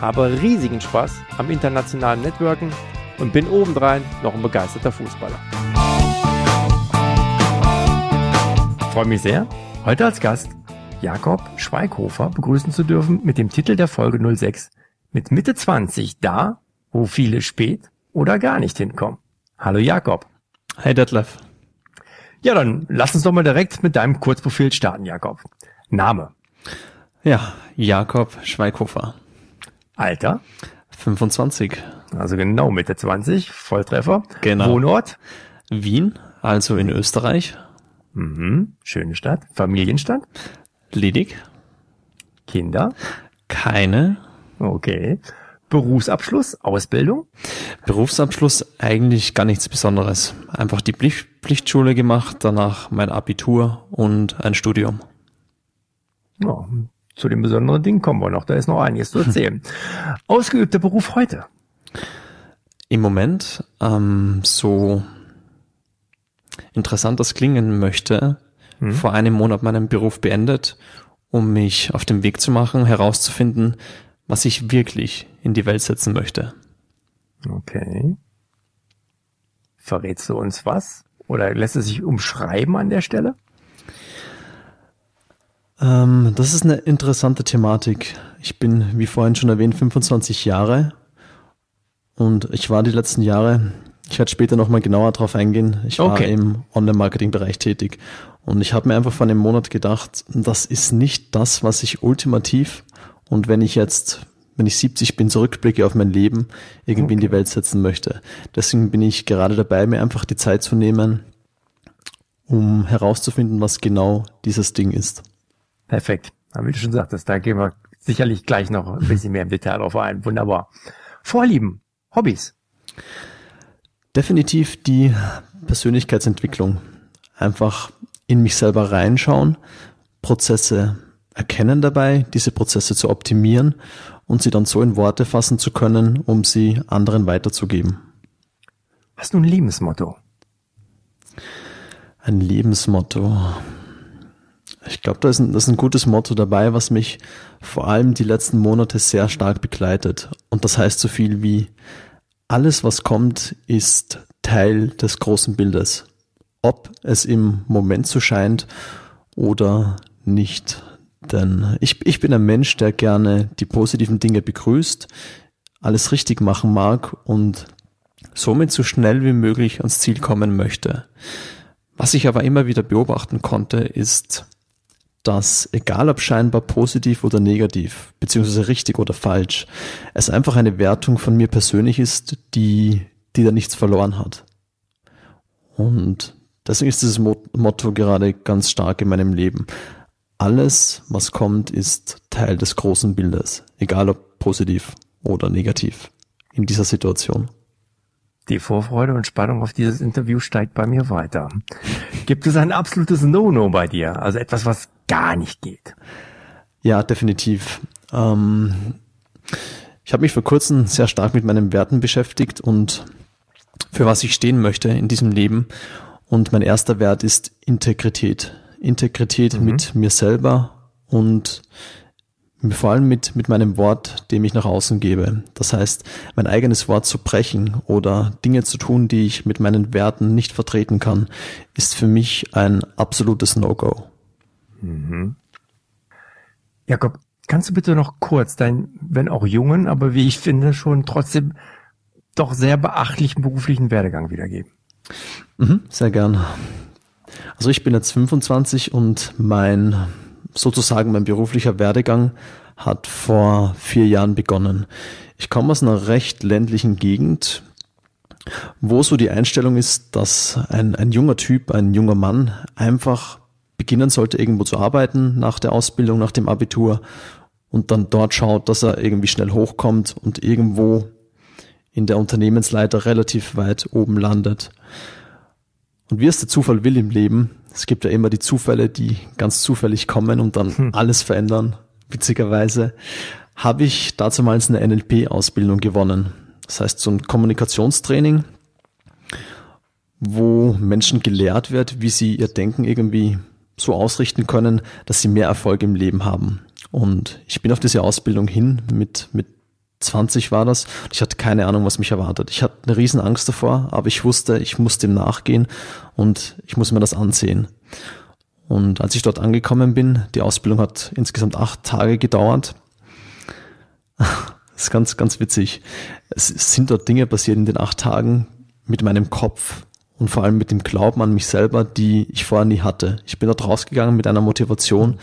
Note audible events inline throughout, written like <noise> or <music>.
habe riesigen Spaß am internationalen Networken und bin obendrein noch ein begeisterter Fußballer. Ich freue mich sehr, heute als Gast Jakob Schweighofer begrüßen zu dürfen mit dem Titel der Folge 06 mit Mitte 20 da, wo viele spät oder gar nicht hinkommen. Hallo Jakob. Hey Detlef. Ja, dann lass uns doch mal direkt mit deinem Kurzprofil starten, Jakob. Name. Ja, Jakob Schweighofer. Alter? 25. Also genau Mitte 20, Volltreffer. Genau. Wohnort? Wien, also in Österreich. Mhm. Schöne Stadt. Familienstand? Ledig. Kinder? Keine. Okay. Berufsabschluss, Ausbildung? Berufsabschluss eigentlich gar nichts Besonderes. Einfach die Pflichtschule gemacht, danach mein Abitur und ein Studium. Ja, zu den besonderen Dingen kommen wir noch. Da ist noch einiges zu erzählen. <laughs> Ausgeübter Beruf heute? Im Moment, ähm, so interessant das klingen möchte, hm. vor einem Monat meinen Beruf beendet, um mich auf den Weg zu machen, herauszufinden, was ich wirklich in die Welt setzen möchte. Okay. Verrätst du uns was? Oder lässt es sich umschreiben an der Stelle? Ähm, das ist eine interessante Thematik. Ich bin, wie vorhin schon erwähnt, 25 Jahre und ich war die letzten Jahre, ich werde später nochmal genauer drauf eingehen, ich war okay. im Online-Marketing-Bereich tätig und ich habe mir einfach vor einem Monat gedacht, das ist nicht das, was ich ultimativ und wenn ich jetzt, wenn ich 70 bin, zurückblicke auf mein Leben, irgendwie okay. in die Welt setzen möchte. Deswegen bin ich gerade dabei, mir einfach die Zeit zu nehmen, um herauszufinden, was genau dieses Ding ist. Perfekt. Wie du schon sagtest, da gehen wir sicherlich gleich noch ein bisschen mehr im Detail drauf ein. Wunderbar. Vorlieben, Hobbys. Definitiv die Persönlichkeitsentwicklung. Einfach in mich selber reinschauen, Prozesse erkennen dabei, diese Prozesse zu optimieren und sie dann so in Worte fassen zu können, um sie anderen weiterzugeben. Hast du ein Lebensmotto? Ein Lebensmotto. Ich glaube, da ist, ein, ist ein gutes Motto dabei, was mich vor allem die letzten Monate sehr stark begleitet. Und das heißt so viel wie, alles, was kommt, ist Teil des großen Bildes. Ob es im Moment so scheint oder nicht. Denn ich, ich bin ein Mensch, der gerne die positiven Dinge begrüßt, alles richtig machen mag und somit so schnell wie möglich ans Ziel kommen möchte. Was ich aber immer wieder beobachten konnte, ist, dass, egal ob scheinbar positiv oder negativ, beziehungsweise richtig oder falsch, es einfach eine Wertung von mir persönlich ist, die, die da nichts verloren hat. Und deswegen ist dieses Motto gerade ganz stark in meinem Leben. Alles, was kommt, ist Teil des großen Bildes, egal ob positiv oder negativ in dieser Situation. Die Vorfreude und Spannung auf dieses Interview steigt bei mir weiter. Gibt es ein absolutes No-No bei dir? Also etwas, was gar nicht geht? Ja, definitiv. Ähm, ich habe mich vor kurzem sehr stark mit meinen Werten beschäftigt und für was ich stehen möchte in diesem Leben. Und mein erster Wert ist Integrität. Integrität mhm. mit mir selber und vor allem mit, mit meinem Wort, dem ich nach außen gebe. Das heißt, mein eigenes Wort zu brechen oder Dinge zu tun, die ich mit meinen Werten nicht vertreten kann, ist für mich ein absolutes No-Go. Mhm. Jakob, kannst du bitte noch kurz deinen, wenn auch jungen, aber wie ich finde, schon trotzdem doch sehr beachtlichen beruflichen Werdegang wiedergeben? Mhm, sehr gern. Also ich bin jetzt 25 und mein sozusagen mein beruflicher Werdegang hat vor vier Jahren begonnen. Ich komme aus einer recht ländlichen Gegend, wo so die Einstellung ist, dass ein, ein junger Typ, ein junger Mann einfach beginnen sollte, irgendwo zu arbeiten nach der Ausbildung, nach dem Abitur und dann dort schaut, dass er irgendwie schnell hochkommt und irgendwo in der Unternehmensleiter relativ weit oben landet. Und wie es der Zufall will im Leben, es gibt ja immer die Zufälle, die ganz zufällig kommen und dann hm. alles verändern, witzigerweise, habe ich dazu mal eine NLP-Ausbildung gewonnen. Das heißt, so ein Kommunikationstraining, wo Menschen gelehrt wird, wie sie ihr Denken irgendwie so ausrichten können, dass sie mehr Erfolg im Leben haben. Und ich bin auf diese Ausbildung hin mit, mit 20 war das. Ich hatte keine Ahnung, was mich erwartet. Ich hatte eine riesen Angst davor, aber ich wusste, ich muss dem nachgehen und ich muss mir das ansehen. Und als ich dort angekommen bin, die Ausbildung hat insgesamt acht Tage gedauert. Das ist ganz, ganz witzig. Es sind dort Dinge passiert in den acht Tagen mit meinem Kopf und vor allem mit dem Glauben an mich selber, die ich vorher nie hatte. Ich bin dort rausgegangen mit einer Motivation,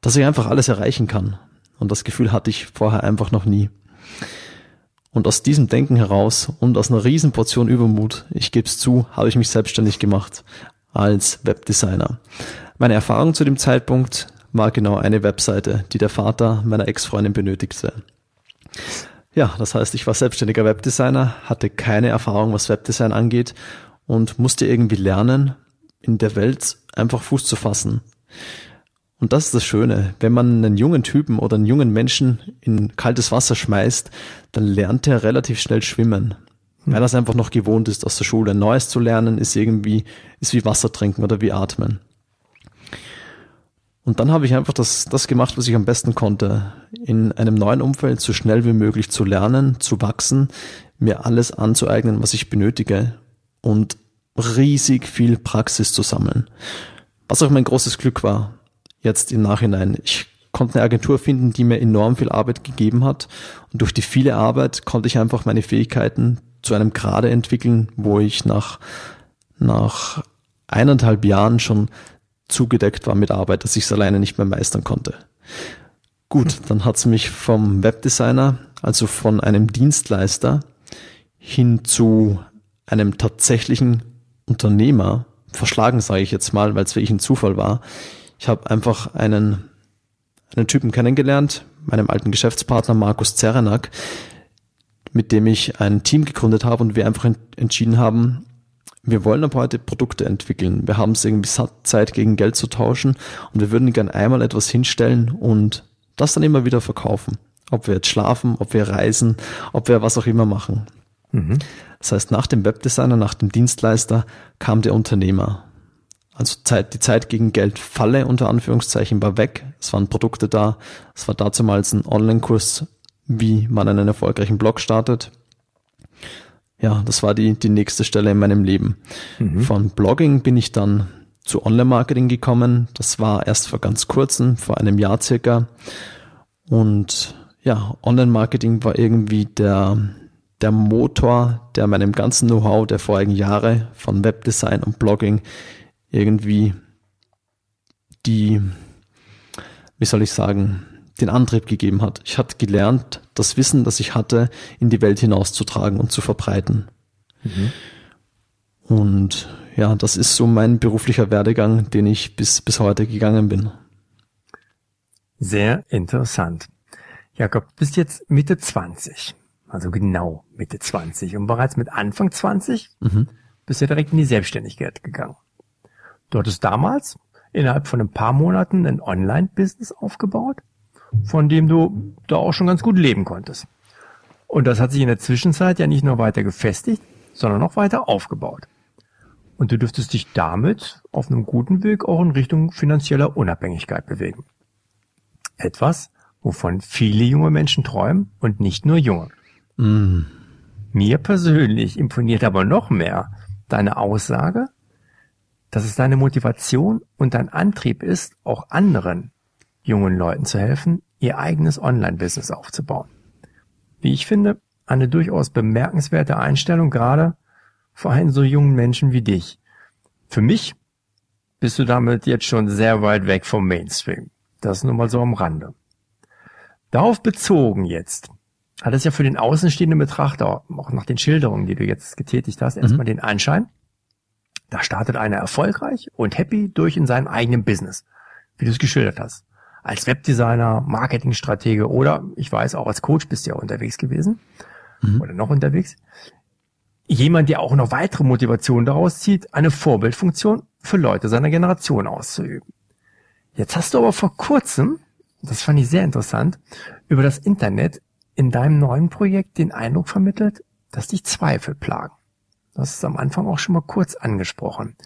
dass ich einfach alles erreichen kann. Und das Gefühl hatte ich vorher einfach noch nie. Und aus diesem Denken heraus und aus einer riesen Portion Übermut, ich gebe es zu, habe ich mich selbstständig gemacht als Webdesigner. Meine Erfahrung zu dem Zeitpunkt war genau eine Webseite, die der Vater meiner Ex-Freundin benötigte. Ja, das heißt, ich war selbstständiger Webdesigner, hatte keine Erfahrung, was Webdesign angeht und musste irgendwie lernen, in der Welt einfach Fuß zu fassen. Und das ist das Schöne. Wenn man einen jungen Typen oder einen jungen Menschen in kaltes Wasser schmeißt, dann lernt er relativ schnell schwimmen. Hm. Weil er es einfach noch gewohnt ist, aus der Schule Neues zu lernen, ist irgendwie, ist wie Wasser trinken oder wie atmen. Und dann habe ich einfach das, das gemacht, was ich am besten konnte. In einem neuen Umfeld so schnell wie möglich zu lernen, zu wachsen, mir alles anzueignen, was ich benötige und riesig viel Praxis zu sammeln. Was auch mein großes Glück war jetzt im Nachhinein. Ich konnte eine Agentur finden, die mir enorm viel Arbeit gegeben hat. Und durch die viele Arbeit konnte ich einfach meine Fähigkeiten zu einem Grade entwickeln, wo ich nach, nach eineinhalb Jahren schon zugedeckt war mit Arbeit, dass ich es alleine nicht mehr meistern konnte. Gut, dann hat es mich vom Webdesigner, also von einem Dienstleister, hin zu einem tatsächlichen Unternehmer verschlagen, sage ich jetzt mal, weil es wirklich ein Zufall war, ich habe einfach einen, einen Typen kennengelernt, meinem alten Geschäftspartner Markus Zerenak, mit dem ich ein Team gegründet habe und wir einfach entschieden haben, wir wollen ab heute Produkte entwickeln. Wir haben es irgendwie satt, Zeit gegen Geld zu tauschen und wir würden gern einmal etwas hinstellen und das dann immer wieder verkaufen. Ob wir jetzt schlafen, ob wir reisen, ob wir was auch immer machen. Mhm. Das heißt, nach dem Webdesigner, nach dem Dienstleister kam der Unternehmer. Also Zeit, die Zeit gegen Geld Falle unter Anführungszeichen war weg. Es waren Produkte da. Es war damals ein Online-Kurs, wie man einen erfolgreichen Blog startet. Ja, das war die, die nächste Stelle in meinem Leben. Mhm. Von Blogging bin ich dann zu Online-Marketing gekommen. Das war erst vor ganz kurzem, vor einem Jahr circa. Und ja, Online-Marketing war irgendwie der, der Motor, der meinem ganzen Know-how der vorigen Jahre von Webdesign und Blogging irgendwie die, wie soll ich sagen, den Antrieb gegeben hat. Ich hatte gelernt, das Wissen, das ich hatte, in die Welt hinauszutragen und zu verbreiten. Mhm. Und ja, das ist so mein beruflicher Werdegang, den ich bis, bis heute gegangen bin. Sehr interessant. Jakob, du bist jetzt Mitte 20. Also genau Mitte 20. Und bereits mit Anfang 20 mhm. bist du direkt in die Selbstständigkeit gegangen. Du hattest damals innerhalb von ein paar Monaten ein Online-Business aufgebaut, von dem du da auch schon ganz gut leben konntest. Und das hat sich in der Zwischenzeit ja nicht nur weiter gefestigt, sondern auch weiter aufgebaut. Und du dürftest dich damit auf einem guten Weg auch in Richtung finanzieller Unabhängigkeit bewegen. Etwas, wovon viele junge Menschen träumen und nicht nur junge. Mm. Mir persönlich imponiert aber noch mehr deine Aussage, dass es deine Motivation und dein Antrieb ist, auch anderen jungen Leuten zu helfen, ihr eigenes Online-Business aufzubauen. Wie ich finde, eine durchaus bemerkenswerte Einstellung, gerade vor einen so jungen Menschen wie dich. Für mich bist du damit jetzt schon sehr weit weg vom Mainstream. Das nur mal so am Rande. Darauf bezogen jetzt, hat es ja für den außenstehenden Betrachter, auch nach den Schilderungen, die du jetzt getätigt hast, mhm. erstmal den Anschein, da startet einer erfolgreich und happy durch in seinem eigenen Business, wie du es geschildert hast. Als Webdesigner, Marketingstratege oder ich weiß auch als Coach bist du ja unterwegs gewesen. mhm. oder noch unterwegs. Jemand, der auch noch weitere Motivationen daraus zieht, eine Vorbildfunktion für Leute seiner Generation auszuüben. Jetzt hast du aber vor kurzem, das fand ich sehr interessant, über das Internet in deinem neuen Projekt den Eindruck vermittelt, dass dich Zweifel plagen. Hast es am Anfang auch schon mal kurz angesprochen.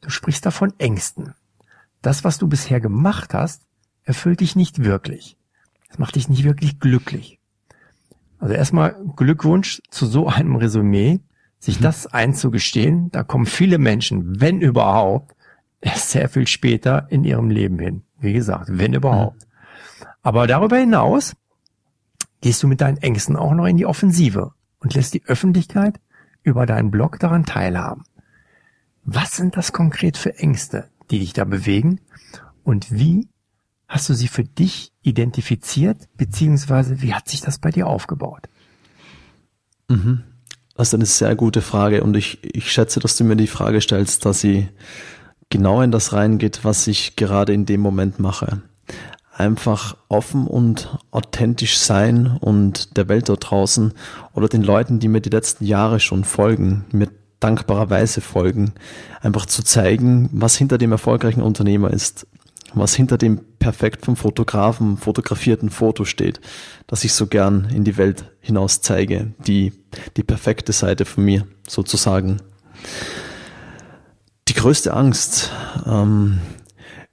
Du sprichst davon Ängsten. Das, was du bisher gemacht hast, erfüllt dich nicht wirklich. Es macht dich nicht wirklich glücklich. Also erstmal Glückwunsch zu so einem Resümee, sich mhm. das einzugestehen. Da kommen viele Menschen, wenn überhaupt, erst sehr viel später in ihrem Leben hin. Wie gesagt, wenn überhaupt. Mhm. Aber darüber hinaus gehst du mit deinen Ängsten auch noch in die Offensive und lässt die Öffentlichkeit über deinen Blog daran teilhaben. Was sind das konkret für Ängste, die dich da bewegen? Und wie hast du sie für dich identifiziert, beziehungsweise wie hat sich das bei dir aufgebaut? Mhm. Das ist eine sehr gute Frage und ich, ich schätze, dass du mir die Frage stellst, dass sie genau in das reingeht, was ich gerade in dem Moment mache. Einfach offen und authentisch sein und der Welt dort draußen oder den Leuten, die mir die letzten Jahre schon folgen, mir dankbarerweise folgen, einfach zu zeigen, was hinter dem erfolgreichen Unternehmer ist, was hinter dem perfekt vom Fotografen fotografierten Foto steht, das ich so gern in die Welt hinaus zeige, die, die perfekte Seite von mir sozusagen. Die größte Angst ähm,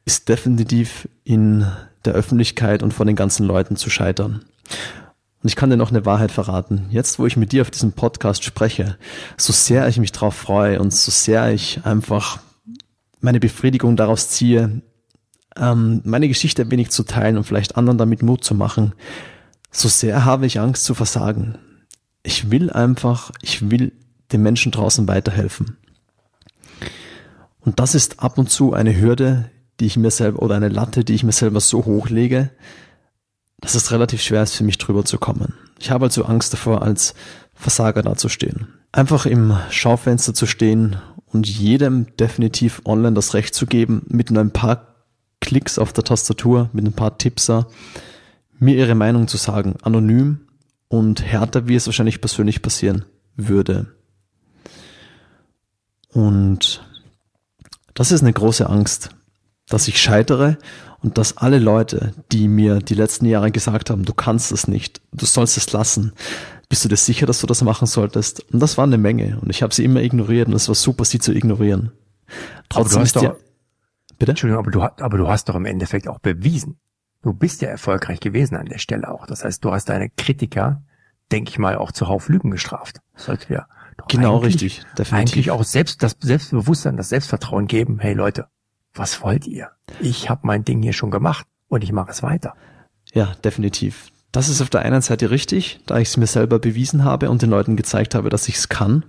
ist definitiv in der Öffentlichkeit und von den ganzen Leuten zu scheitern. Und ich kann dir noch eine Wahrheit verraten. Jetzt, wo ich mit dir auf diesem Podcast spreche, so sehr ich mich darauf freue und so sehr ich einfach meine Befriedigung daraus ziehe, ähm, meine Geschichte ein wenig zu teilen und vielleicht anderen damit Mut zu machen, so sehr habe ich Angst zu versagen. Ich will einfach, ich will den Menschen draußen weiterhelfen. Und das ist ab und zu eine Hürde, die ich mir selber, oder eine Latte, die ich mir selber so hochlege, dass es relativ schwer ist für mich drüber zu kommen. Ich habe also Angst davor, als Versager dazustehen. Einfach im Schaufenster zu stehen und jedem definitiv online das Recht zu geben, mit nur ein paar Klicks auf der Tastatur mit ein paar Tipser mir ihre Meinung zu sagen, anonym und härter, wie es wahrscheinlich persönlich passieren würde. Und das ist eine große Angst, dass ich scheitere und dass alle Leute, die mir die letzten Jahre gesagt haben, du kannst es nicht, du sollst es lassen, bist du dir sicher, dass du das machen solltest? Und das war eine Menge und ich habe sie immer ignoriert und es war super, sie zu ignorieren. Trotzdem ist ja Bitte? Entschuldigung, aber du, aber du hast doch im Endeffekt auch bewiesen. Du bist ja erfolgreich gewesen an der Stelle auch. Das heißt, du hast deine Kritiker, denke ich mal, auch zuhauf Lügen gestraft. Das sollte ja genau richtig, definitiv. Eigentlich auch selbst das Selbstbewusstsein, das Selbstvertrauen geben. Hey Leute, was wollt ihr? Ich habe mein Ding hier schon gemacht und ich mache es weiter. Ja, definitiv. Das ist auf der einen Seite richtig, da ich es mir selber bewiesen habe und den Leuten gezeigt habe, dass ich es kann.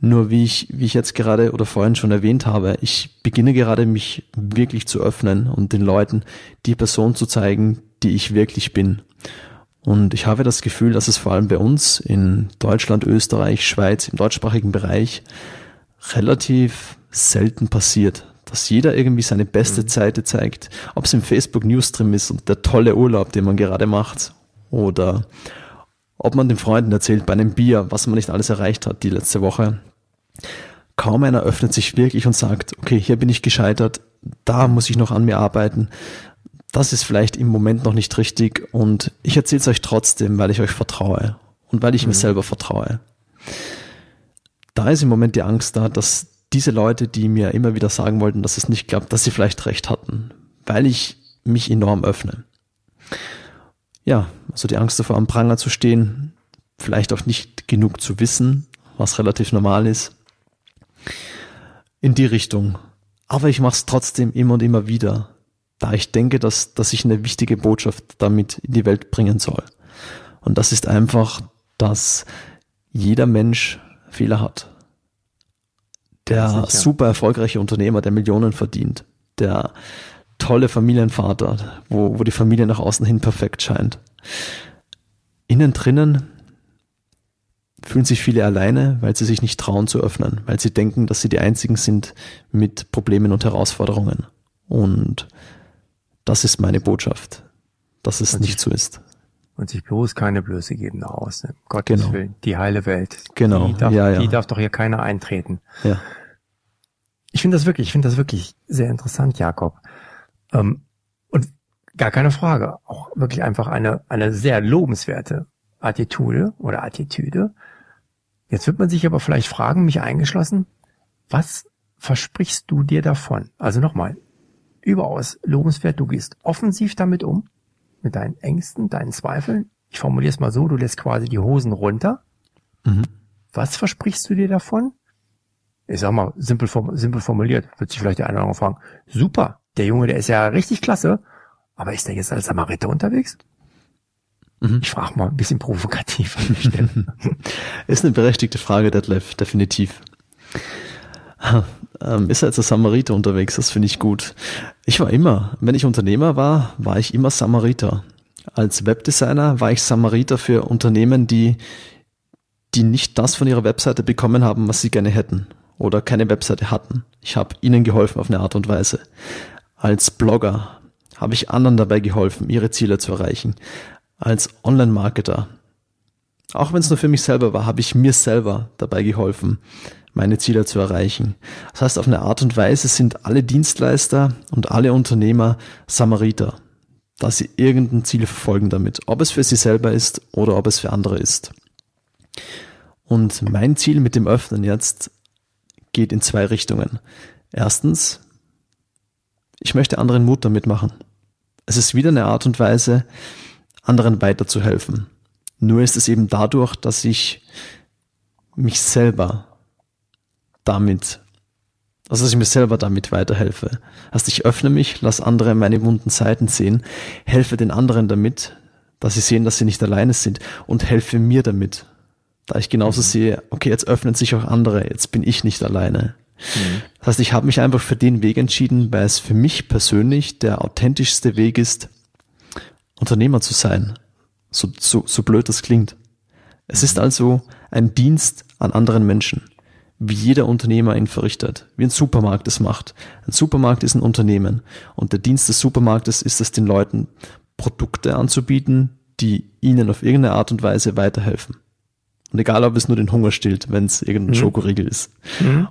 Nur wie ich, wie ich jetzt gerade oder vorhin schon erwähnt habe, ich beginne gerade mich wirklich zu öffnen und den Leuten die Person zu zeigen, die ich wirklich bin. Und ich habe das Gefühl, dass es vor allem bei uns in Deutschland, Österreich, Schweiz, im deutschsprachigen Bereich relativ selten passiert, dass jeder irgendwie seine beste mhm. Seite zeigt, ob es im Facebook Newsstream ist und der tolle Urlaub, den man gerade macht, oder ob man den Freunden erzählt bei einem Bier, was man nicht alles erreicht hat die letzte Woche. Kaum einer öffnet sich wirklich und sagt, okay, hier bin ich gescheitert, da muss ich noch an mir arbeiten. Das ist vielleicht im Moment noch nicht richtig und ich erzähle es euch trotzdem, weil ich euch vertraue und weil ich mhm. mir selber vertraue. Da ist im Moment die Angst da, dass diese Leute, die mir immer wieder sagen wollten, dass es nicht klappt, dass sie vielleicht recht hatten, weil ich mich enorm öffne. Ja, also die Angst davor, am Pranger zu stehen, vielleicht auch nicht genug zu wissen, was relativ normal ist. In die Richtung. Aber ich mache es trotzdem immer und immer wieder, da ich denke, dass, dass ich eine wichtige Botschaft damit in die Welt bringen soll. Und das ist einfach, dass jeder Mensch Fehler hat. Der super erfolgreiche Unternehmer, der Millionen verdient, der tolle Familienvater, wo, wo die Familie nach außen hin perfekt scheint. Innen drinnen fühlen sich viele alleine, weil sie sich nicht trauen zu öffnen, weil sie denken, dass sie die Einzigen sind mit Problemen und Herausforderungen. Und das ist meine Botschaft, dass es nicht so ist. Und sich bloß keine Blöße geben nach außen. Gottes Genau. Willen, die heile Welt. Genau, Die darf, ja, ja. die darf doch hier keiner eintreten. Ja. Ich finde das wirklich, ich finde das wirklich sehr interessant, Jakob. Ähm, und gar keine Frage, auch wirklich einfach eine, eine sehr lobenswerte Attitude oder Attitüde. Jetzt wird man sich aber vielleicht fragen, mich eingeschlossen, was versprichst du dir davon? Also nochmal, überaus lobenswert, du gehst offensiv damit um, mit deinen Ängsten, deinen Zweifeln. Ich formuliere es mal so, du lässt quasi die Hosen runter. Mhm. Was versprichst du dir davon? Ich sag mal, simpel, simpel formuliert, wird sich vielleicht der eine oder andere fragen, super, der Junge, der ist ja richtig klasse, aber ist der jetzt als Samariter unterwegs? Mhm. Ich frage mal ein bisschen provokativ an der Stelle. <laughs> Ist eine berechtigte Frage, Detlef, definitiv. Ähm, ist er als Samariter unterwegs? Das finde ich gut. Ich war immer, wenn ich Unternehmer war, war ich immer Samariter. Als Webdesigner war ich Samariter für Unternehmen, die, die nicht das von ihrer Webseite bekommen haben, was sie gerne hätten oder keine Webseite hatten. Ich habe ihnen geholfen auf eine Art und Weise. Als Blogger habe ich anderen dabei geholfen, ihre Ziele zu erreichen. Als Online-Marketer auch wenn es nur für mich selber war, habe ich mir selber dabei geholfen, meine Ziele zu erreichen. Das heißt, auf eine Art und Weise sind alle Dienstleister und alle Unternehmer Samariter, dass sie irgendein Ziel verfolgen damit, ob es für sie selber ist oder ob es für andere ist. Und mein Ziel mit dem Öffnen jetzt geht in zwei Richtungen. Erstens, ich möchte anderen Mut damit machen. Es ist wieder eine Art und Weise, anderen weiterzuhelfen. Nur ist es eben dadurch, dass ich mich selber damit, also dass ich mir selber damit weiterhelfe. Also ich öffne mich, lasse andere meine wunden Seiten sehen, helfe den anderen damit, dass sie sehen, dass sie nicht alleine sind und helfe mir damit. Da ich genauso sehe, okay, jetzt öffnen sich auch andere, jetzt bin ich nicht alleine. Das heißt, ich habe mich einfach für den Weg entschieden, weil es für mich persönlich der authentischste Weg ist, Unternehmer zu sein. So, so, so blöd das klingt. Es ist also ein Dienst an anderen Menschen, wie jeder Unternehmer ihn verrichtet, wie ein Supermarkt es macht. Ein Supermarkt ist ein Unternehmen und der Dienst des Supermarktes ist es, den Leuten Produkte anzubieten, die ihnen auf irgendeine Art und Weise weiterhelfen. Und egal, ob es nur den Hunger stillt, wenn es irgendein Schokoriegel ist.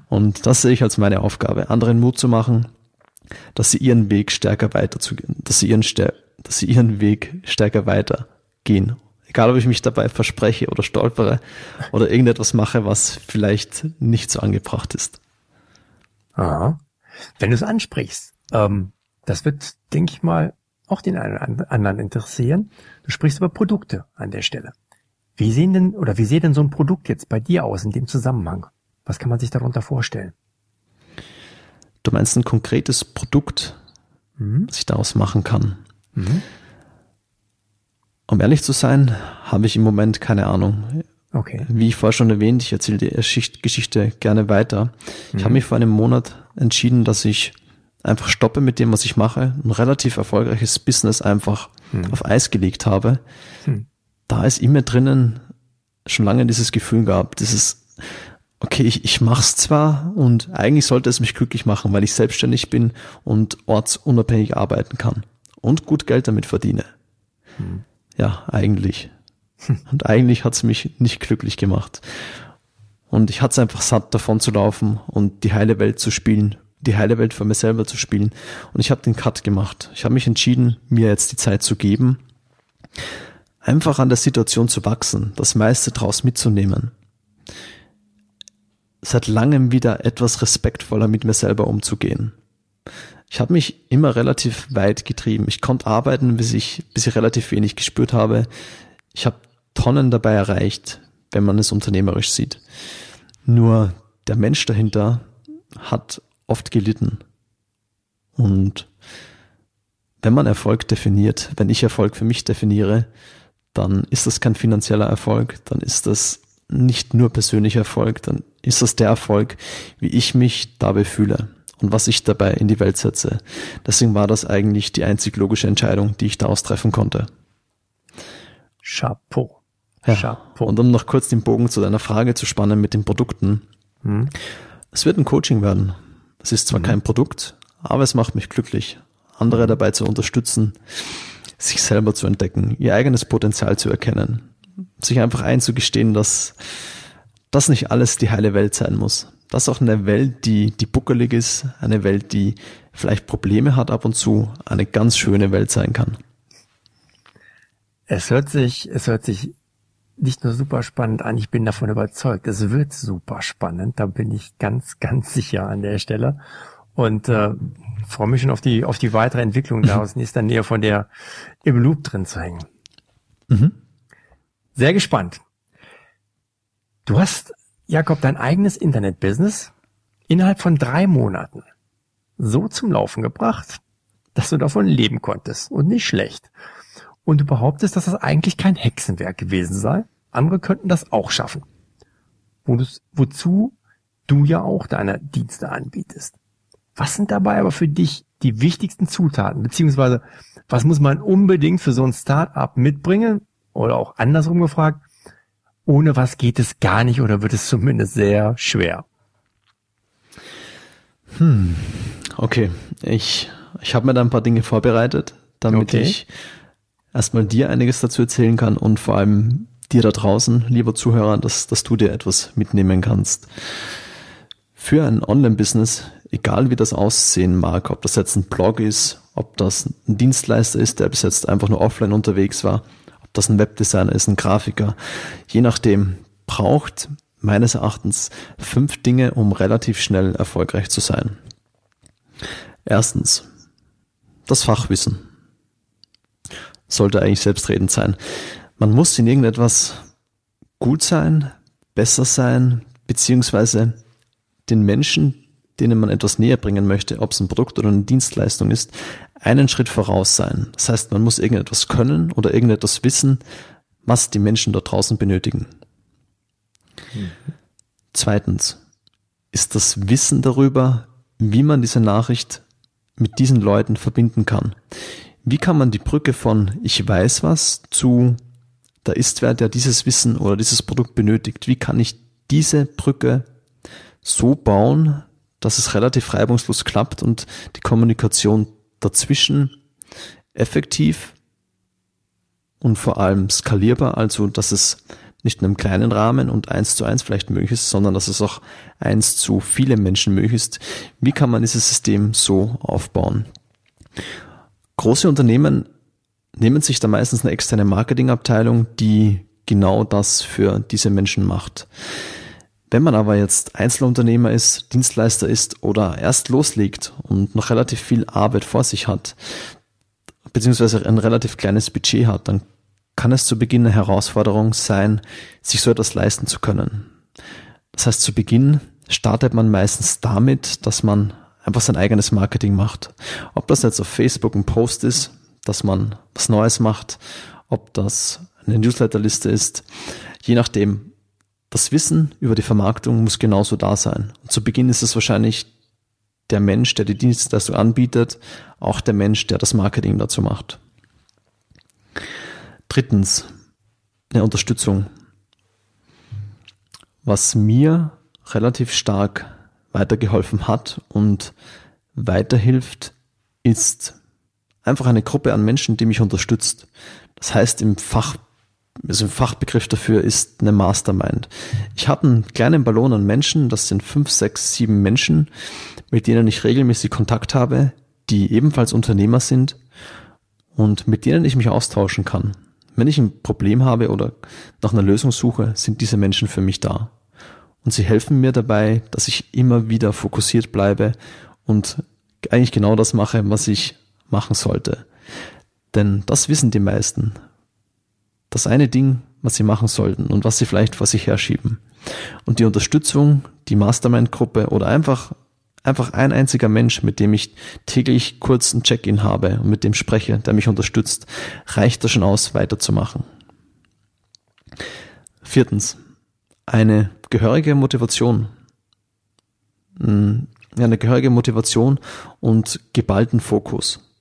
Und das sehe ich als meine Aufgabe, anderen Mut zu machen, dass sie ihren Weg stärker weiterzugehen, dass sie ihren, dass sie ihren Weg stärker weitergehen. Egal, ob ich mich dabei verspreche oder stolpere oder irgendetwas mache, was vielleicht nicht so angebracht ist. Aha. Wenn du es ansprichst, ähm, das wird, denke ich mal, auch den einen oder anderen interessieren. Du sprichst über Produkte an der Stelle. Wie sehen denn oder wie sieht denn so ein Produkt jetzt bei dir aus in dem Zusammenhang? Was kann man sich darunter vorstellen? Du meinst ein konkretes Produkt, was ich daraus machen kann? Um ehrlich zu sein, habe ich im Moment keine Ahnung. Okay. Wie ich vorher schon erwähnt, ich erzähle die Geschicht- Geschichte gerne weiter. Ich habe mich vor einem Monat entschieden, dass ich einfach stoppe mit dem, was ich mache, ein relativ erfolgreiches Business einfach auf Eis gelegt habe. Da es in mir drinnen schon lange dieses Gefühl gab, dieses, okay, ich, ich mach's zwar und eigentlich sollte es mich glücklich machen, weil ich selbstständig bin und ortsunabhängig arbeiten kann und gut Geld damit verdiene. Ja, eigentlich. Und eigentlich hat's mich nicht glücklich gemacht. Und ich hatte es einfach satt, davon zu laufen und die heile Welt zu spielen, die heile Welt für mich selber zu spielen. Und ich habe den Cut gemacht. Ich habe mich entschieden, mir jetzt die Zeit zu geben, einfach an der Situation zu wachsen, das meiste draus mitzunehmen. Seit langem wieder etwas respektvoller mit mir selber umzugehen. Ich habe mich immer relativ weit getrieben. Ich konnte arbeiten, bis ich, bis ich relativ wenig gespürt habe. Ich habe Tonnen dabei erreicht, wenn man es unternehmerisch sieht. Nur der Mensch dahinter hat oft gelitten. Und wenn man Erfolg definiert, wenn ich Erfolg für mich definiere, dann ist das kein finanzieller Erfolg, dann ist das nicht nur persönlicher Erfolg, dann ist das der Erfolg, wie ich mich dabei fühle und was ich dabei in die Welt setze. Deswegen war das eigentlich die einzig logische Entscheidung, die ich daraus treffen konnte. Chapeau. Ja. Chapeau. Und um noch kurz den Bogen zu deiner Frage zu spannen mit den Produkten. Hm? Es wird ein Coaching werden. Es ist zwar kein Produkt, aber es macht mich glücklich, andere dabei zu unterstützen, sich selber zu entdecken, ihr eigenes Potenzial zu erkennen, sich einfach einzugestehen, dass das nicht alles die heile Welt sein muss. Dass auch eine Welt, die, die buckelig ist, eine Welt, die vielleicht Probleme hat ab und zu, eine ganz schöne Welt sein kann. Es hört sich, es hört sich nicht nur super spannend an, ich bin davon überzeugt, es wird super spannend, da bin ich ganz, <laughs> ganz sicher an der Stelle und äh, freue mich schon auf die, auf die weitere Entwicklung <laughs> daraus, in nächster Nähe von der im Loop drin zu hängen. Mhm. Sehr gespannt. Du hast, Jakob, dein eigenes Internet-Business innerhalb von drei Monaten so zum Laufen gebracht, dass du davon leben konntest und nicht schlecht. Und du behauptest, dass das eigentlich kein Hexenwerk gewesen sei. Andere könnten das auch schaffen. Wozu du ja auch deine Dienste anbietest. Was sind dabei aber für dich die wichtigsten Zutaten? Beziehungsweise, was muss man unbedingt für so ein Start-up mitbringen? Oder auch andersrum gefragt, ohne was geht es gar nicht oder wird es zumindest sehr schwer? Hm, okay. Ich, ich habe mir da ein paar Dinge vorbereitet, damit okay. ich erstmal dir einiges dazu erzählen kann und vor allem dir da draußen, lieber Zuhörer, dass, dass du dir etwas mitnehmen kannst. Für ein Online-Business, egal wie das aussehen mag, ob das jetzt ein Blog ist, ob das ein Dienstleister ist, der bis jetzt einfach nur offline unterwegs war, das ein Webdesigner ist, ein Grafiker, je nachdem, braucht meines Erachtens fünf Dinge, um relativ schnell erfolgreich zu sein. Erstens, das Fachwissen sollte eigentlich selbstredend sein. Man muss in irgendetwas gut sein, besser sein, beziehungsweise den Menschen, denen man etwas näher bringen möchte, ob es ein Produkt oder eine Dienstleistung ist, einen Schritt voraus sein. Das heißt, man muss irgendetwas können oder irgendetwas wissen, was die Menschen dort draußen benötigen. Mhm. Zweitens ist das Wissen darüber, wie man diese Nachricht mit diesen Leuten verbinden kann. Wie kann man die Brücke von ich weiß was zu da ist wer, der dieses Wissen oder dieses Produkt benötigt. Wie kann ich diese Brücke so bauen, dass es relativ reibungslos klappt und die Kommunikation dazwischen effektiv und vor allem skalierbar, also dass es nicht in einem kleinen Rahmen und eins zu eins vielleicht möglich ist, sondern dass es auch eins zu viele Menschen möglich ist. Wie kann man dieses System so aufbauen? Große Unternehmen nehmen sich da meistens eine externe Marketingabteilung, die genau das für diese Menschen macht. Wenn man aber jetzt Einzelunternehmer ist, Dienstleister ist oder erst loslegt und noch relativ viel Arbeit vor sich hat, beziehungsweise ein relativ kleines Budget hat, dann kann es zu Beginn eine Herausforderung sein, sich so etwas leisten zu können. Das heißt, zu Beginn startet man meistens damit, dass man einfach sein eigenes Marketing macht. Ob das jetzt auf Facebook ein Post ist, dass man was Neues macht, ob das eine Newsletterliste ist, je nachdem. Das Wissen über die Vermarktung muss genauso da sein. Und zu Beginn ist es wahrscheinlich der Mensch, der die Dienstleistung anbietet, auch der Mensch, der das Marketing dazu macht. Drittens, eine Unterstützung. Was mir relativ stark weitergeholfen hat und weiterhilft, ist einfach eine Gruppe an Menschen, die mich unterstützt. Das heißt, im Fach, also im Fachbegriff dafür ist eine Mastermind. Ich habe einen kleinen Ballon an Menschen, das sind fünf, sechs, sieben Menschen, mit denen ich regelmäßig Kontakt habe, die ebenfalls Unternehmer sind und mit denen ich mich austauschen kann. Wenn ich ein Problem habe oder nach einer Lösung suche, sind diese Menschen für mich da. Und sie helfen mir dabei, dass ich immer wieder fokussiert bleibe und eigentlich genau das mache, was ich machen sollte. Denn das wissen die meisten. Das eine Ding, was sie machen sollten und was sie vielleicht vor sich herschieben. Und die Unterstützung, die Mastermind-Gruppe oder einfach, einfach ein einziger Mensch, mit dem ich täglich kurz ein Check-in habe und mit dem spreche, der mich unterstützt, reicht da schon aus, weiterzumachen. Viertens, eine gehörige Motivation. Hm, eine gehörige Motivation und geballten Fokus.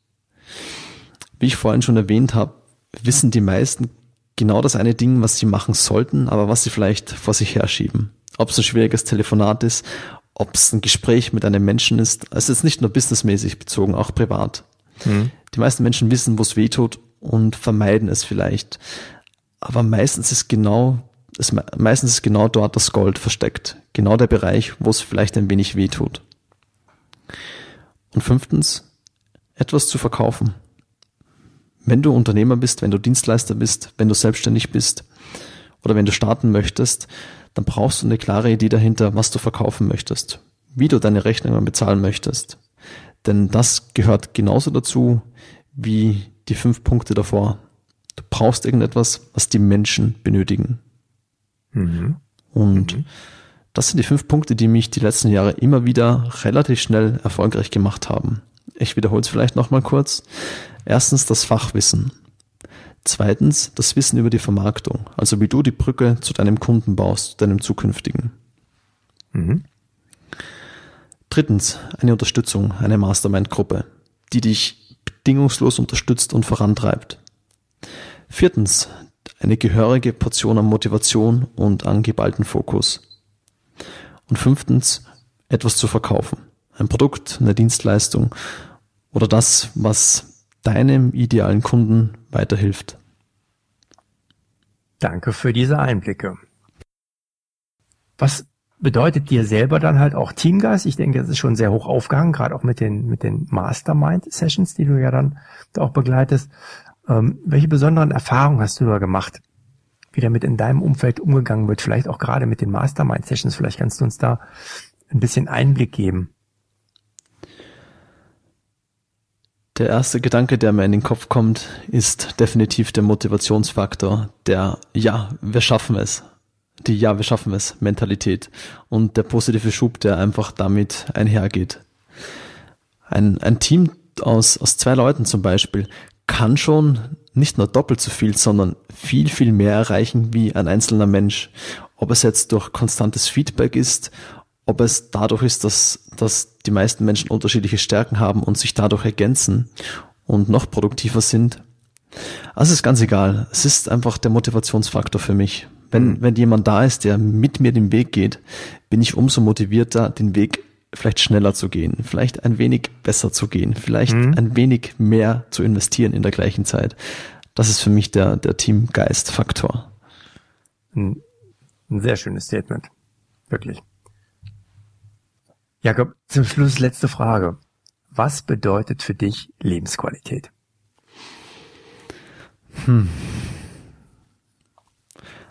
Wie ich vorhin schon erwähnt habe, wissen die meisten genau das eine Ding, was sie machen sollten, aber was sie vielleicht vor sich herschieben. Ob es ein schwieriges Telefonat ist, ob es ein Gespräch mit einem Menschen ist. Also jetzt nicht nur businessmäßig bezogen, auch privat. Mhm. Die meisten Menschen wissen, wo es weh tut und vermeiden es vielleicht. Aber meistens ist genau, ist, meistens ist genau dort das Gold versteckt. Genau der Bereich, wo es vielleicht ein wenig weh tut. Und fünftens, etwas zu verkaufen. Wenn du Unternehmer bist, wenn du Dienstleister bist, wenn du selbstständig bist oder wenn du starten möchtest, dann brauchst du eine klare Idee dahinter, was du verkaufen möchtest, wie du deine Rechnungen bezahlen möchtest. Denn das gehört genauso dazu wie die fünf Punkte davor. Du brauchst irgendetwas, was die Menschen benötigen. Mhm. Und mhm. das sind die fünf Punkte, die mich die letzten Jahre immer wieder relativ schnell erfolgreich gemacht haben. Ich wiederhole es vielleicht nochmal kurz. Erstens das Fachwissen. Zweitens das Wissen über die Vermarktung, also wie du die Brücke zu deinem Kunden baust, deinem zukünftigen. Mhm. Drittens eine Unterstützung, eine Mastermind-Gruppe, die dich bedingungslos unterstützt und vorantreibt. Viertens eine gehörige Portion an Motivation und an geballten Fokus. Und fünftens etwas zu verkaufen. Ein Produkt, eine Dienstleistung oder das, was deinem idealen Kunden weiterhilft. Danke für diese Einblicke. Was bedeutet dir selber dann halt auch Teamgeist? Ich denke, das ist schon sehr hoch aufgehangen, gerade auch mit den, mit den Mastermind-Sessions, die du ja dann auch begleitest. Ähm, welche besonderen Erfahrungen hast du da gemacht? Wie damit in deinem Umfeld umgegangen wird, vielleicht auch gerade mit den Mastermind-Sessions. Vielleicht kannst du uns da ein bisschen Einblick geben. Der erste Gedanke, der mir in den Kopf kommt, ist definitiv der Motivationsfaktor, der Ja, wir schaffen es. Die Ja, wir schaffen es Mentalität und der positive Schub, der einfach damit einhergeht. Ein, ein Team aus, aus zwei Leuten zum Beispiel kann schon nicht nur doppelt so viel, sondern viel, viel mehr erreichen wie ein einzelner Mensch. Ob es jetzt durch konstantes Feedback ist ob es dadurch ist, dass, dass die meisten Menschen unterschiedliche Stärken haben und sich dadurch ergänzen und noch produktiver sind. Also ist ganz egal. Es ist einfach der Motivationsfaktor für mich. Wenn, mhm. wenn jemand da ist, der mit mir den Weg geht, bin ich umso motivierter, den Weg vielleicht schneller zu gehen, vielleicht ein wenig besser zu gehen, vielleicht mhm. ein wenig mehr zu investieren in der gleichen Zeit. Das ist für mich der, der Teamgeist-Faktor. Ein, ein sehr schönes Statement. Wirklich. Jakob, zum Schluss letzte Frage. Was bedeutet für dich Lebensqualität? Hm.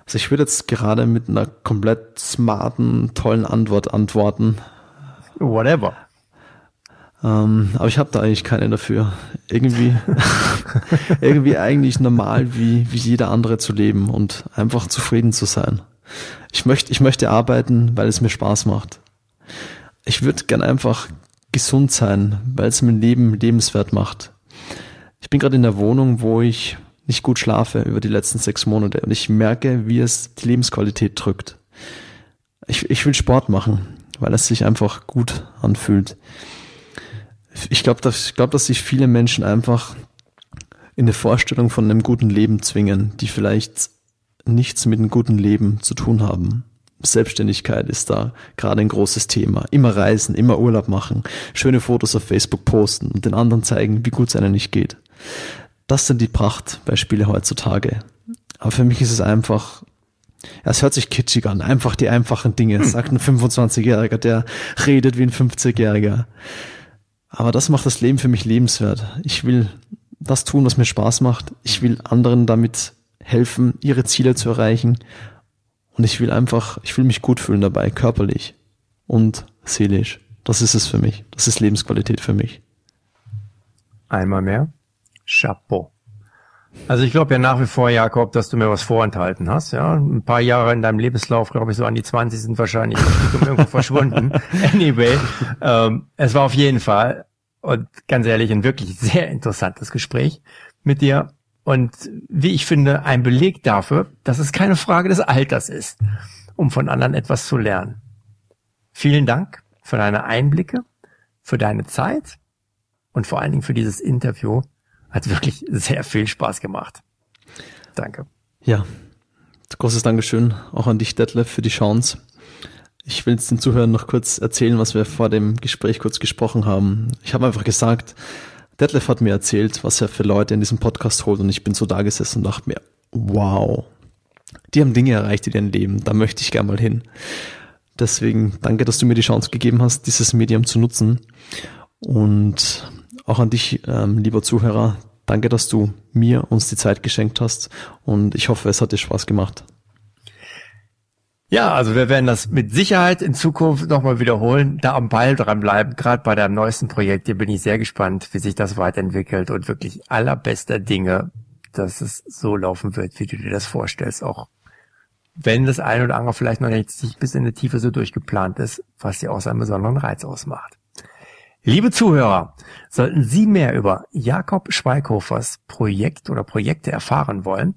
Also ich würde jetzt gerade mit einer komplett smarten, tollen Antwort antworten. Whatever. Ähm, aber ich habe da eigentlich keine dafür. Irgendwie, <laughs> <laughs> irgendwie eigentlich normal wie, wie jeder andere zu leben und einfach zufrieden zu sein. Ich möchte, ich möchte arbeiten, weil es mir Spaß macht ich würde gern einfach gesund sein, weil es mein Leben lebenswert macht. Ich bin gerade in der Wohnung, wo ich nicht gut schlafe über die letzten sechs Monate und ich merke, wie es die Lebensqualität drückt. Ich, ich will Sport machen, weil es sich einfach gut anfühlt. Ich glaube, dass, glaub, dass sich viele Menschen einfach in eine Vorstellung von einem guten Leben zwingen, die vielleicht nichts mit einem guten Leben zu tun haben. Selbstständigkeit ist da gerade ein großes Thema. Immer reisen, immer Urlaub machen, schöne Fotos auf Facebook posten und den anderen zeigen, wie gut es einem nicht geht. Das sind die Prachtbeispiele heutzutage. Aber für mich ist es einfach, ja, es hört sich kitschig an, einfach die einfachen Dinge, hm. sagt ein 25-Jähriger, der redet wie ein 50-Jähriger. Aber das macht das Leben für mich lebenswert. Ich will das tun, was mir Spaß macht. Ich will anderen damit helfen, ihre Ziele zu erreichen und ich will einfach, ich will mich gut fühlen dabei, körperlich und seelisch. Das ist es für mich. Das ist Lebensqualität für mich. Einmal mehr. Chapeau. Also ich glaube ja nach wie vor, Jakob, dass du mir was vorenthalten hast. Ja, ein paar Jahre in deinem Lebenslauf, glaube ich, so an die 20 sind wahrscheinlich <laughs> irgendwo verschwunden. Anyway, ähm, es war auf jeden Fall und ganz ehrlich ein wirklich sehr interessantes Gespräch mit dir und wie ich finde, ein Beleg dafür, dass es keine Frage des Alters ist, um von anderen etwas zu lernen. Vielen Dank für deine Einblicke, für deine Zeit und vor allen Dingen für dieses Interview. Hat wirklich sehr viel Spaß gemacht. Danke. Ja, großes Dankeschön auch an dich, Detlef, für die Chance. Ich will jetzt den Zuhörern noch kurz erzählen, was wir vor dem Gespräch kurz gesprochen haben. Ich habe einfach gesagt, Detlef hat mir erzählt, was er für Leute in diesem Podcast holt und ich bin so da gesessen und dachte mir, wow, die haben Dinge erreicht in ihrem Leben, da möchte ich gerne mal hin. Deswegen danke, dass du mir die Chance gegeben hast, dieses Medium zu nutzen. Und auch an dich, ähm, lieber Zuhörer, danke, dass du mir uns die Zeit geschenkt hast und ich hoffe, es hat dir Spaß gemacht. Ja, also wir werden das mit Sicherheit in Zukunft nochmal wiederholen, da am Ball dranbleiben. Gerade bei deinem neuesten Projekt, hier bin ich sehr gespannt, wie sich das weiterentwickelt und wirklich allerbester Dinge, dass es so laufen wird, wie du dir das vorstellst. Auch wenn das eine oder andere vielleicht noch nicht bis in die Tiefe so durchgeplant ist, was dir auch seinen besonderen Reiz ausmacht. Liebe Zuhörer, sollten Sie mehr über Jakob Schweighofers Projekt oder Projekte erfahren wollen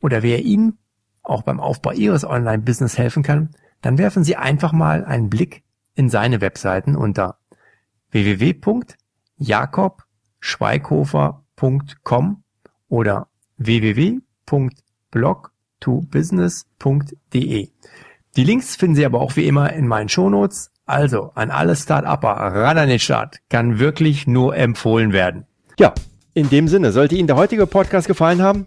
oder wer Ihnen auch beim Aufbau Ihres Online-Business helfen kann, dann werfen Sie einfach mal einen Blick in seine Webseiten unter www.jakobschweighofer.com oder www.blog2business.de. Die Links finden Sie aber auch wie immer in meinen Shownotes. Also an alle Start-Upper, ran an den Start. Kann wirklich nur empfohlen werden. Ja, in dem Sinne, sollte Ihnen der heutige Podcast gefallen haben,